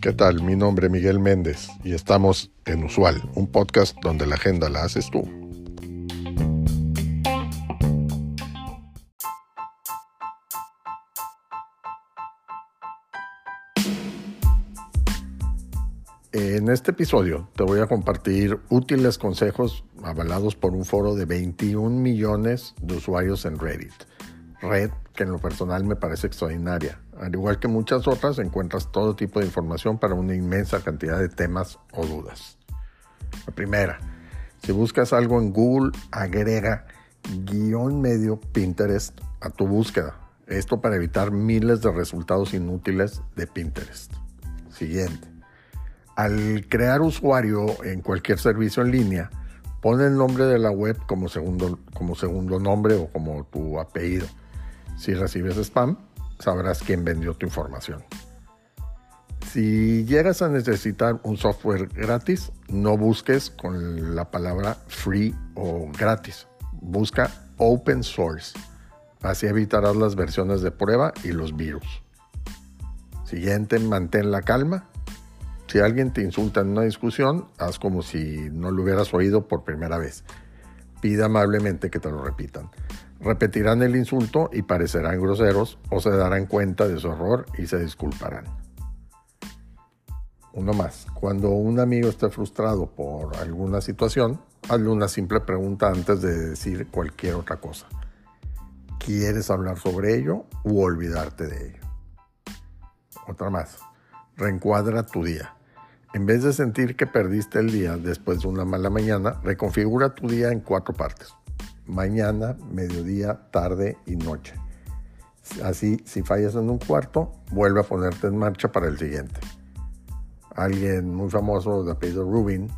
¿Qué tal? Mi nombre es Miguel Méndez y estamos en Usual, un podcast donde la agenda la haces tú. En este episodio te voy a compartir útiles consejos avalados por un foro de 21 millones de usuarios en Reddit. Red que en lo personal me parece extraordinaria. Al igual que muchas otras, encuentras todo tipo de información para una inmensa cantidad de temas o dudas. La primera, si buscas algo en Google, agrega guion medio Pinterest a tu búsqueda. Esto para evitar miles de resultados inútiles de Pinterest. Siguiente al crear usuario en cualquier servicio en línea, pon el nombre de la web como segundo, como segundo nombre o como tu apellido. Si recibes spam, sabrás quién vendió tu información. Si llegas a necesitar un software gratis, no busques con la palabra free o gratis. Busca open source. Así evitarás las versiones de prueba y los virus. Siguiente, mantén la calma si alguien te insulta en una discusión, haz como si no lo hubieras oído por primera vez. Pide amablemente que te lo repitan. Repetirán el insulto y parecerán groseros o se darán cuenta de su error y se disculparán. Uno más. Cuando un amigo esté frustrado por alguna situación, hazle una simple pregunta antes de decir cualquier otra cosa. ¿Quieres hablar sobre ello u olvidarte de ello? Otra más. Reencuadra tu día. En vez de sentir que perdiste el día después de una mala mañana, reconfigura tu día en cuatro partes. Mañana, mediodía, tarde y noche. Así, si fallas en un cuarto, vuelve a ponerte en marcha para el siguiente. Alguien muy famoso de apellido Rubin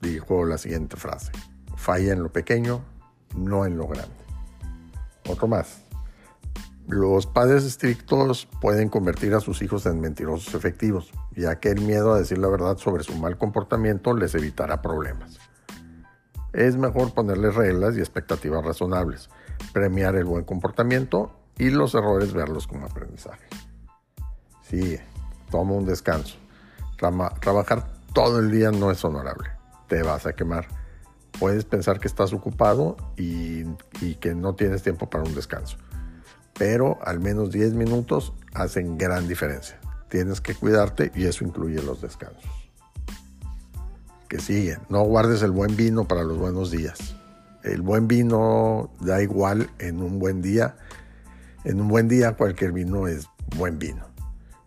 dijo la siguiente frase. Falla en lo pequeño, no en lo grande. Otro más. Los padres estrictos pueden convertir a sus hijos en mentirosos efectivos, ya que el miedo a decir la verdad sobre su mal comportamiento les evitará problemas. Es mejor ponerles reglas y expectativas razonables, premiar el buen comportamiento y los errores verlos como aprendizaje. Sigue, toma un descanso. trabajar todo el día no es honorable, te vas a quemar. Puedes pensar que estás ocupado y que no tienes tiempo para un descanso pero al menos 10 minutos hacen gran diferencia. Tienes que cuidarte y eso incluye los descansos. Que siguen, no guardes el buen vino para los buenos días. El buen vino da igual en un buen día. En un buen día cualquier vino es buen vino.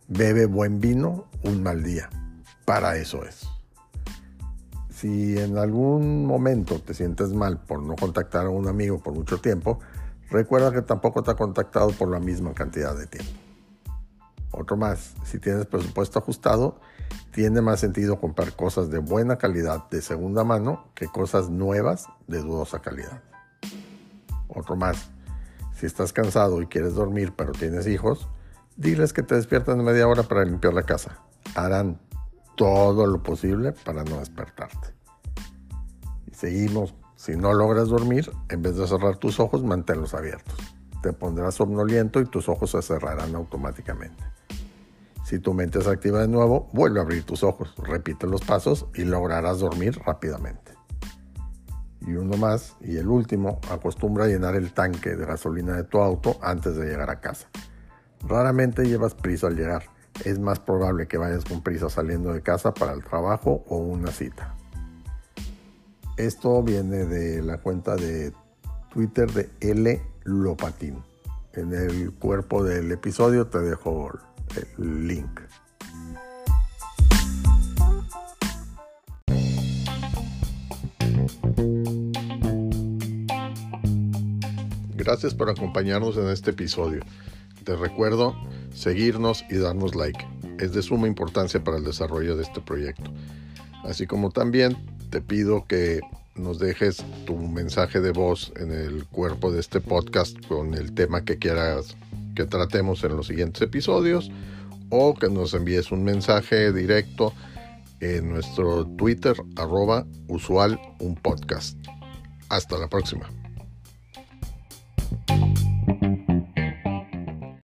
Bebe buen vino un mal día. Para eso es. Si en algún momento te sientes mal por no contactar a un amigo por mucho tiempo, Recuerda que tampoco te ha contactado por la misma cantidad de tiempo. Otro más, si tienes presupuesto ajustado, tiene más sentido comprar cosas de buena calidad de segunda mano que cosas nuevas de dudosa calidad. Otro más, si estás cansado y quieres dormir pero tienes hijos, diles que te despierten media hora para limpiar la casa. Harán todo lo posible para no despertarte. Y seguimos si no logras dormir, en vez de cerrar tus ojos, manténlos abiertos. Te pondrás somnoliento y tus ojos se cerrarán automáticamente. Si tu mente se activa de nuevo, vuelve a abrir tus ojos, repite los pasos y lograrás dormir rápidamente. Y uno más, y el último, acostumbra a llenar el tanque de gasolina de tu auto antes de llegar a casa. Raramente llevas prisa al llegar. Es más probable que vayas con prisa saliendo de casa para el trabajo o una cita. Esto viene de la cuenta de Twitter de L. Lopatín. En el cuerpo del episodio te dejo el link. Gracias por acompañarnos en este episodio. Te recuerdo seguirnos y darnos like. Es de suma importancia para el desarrollo de este proyecto. Así como también te pido que nos dejes tu mensaje de voz en el cuerpo de este podcast con el tema que quieras que tratemos en los siguientes episodios o que nos envíes un mensaje directo en nuestro Twitter arroba usual un podcast. Hasta la próxima.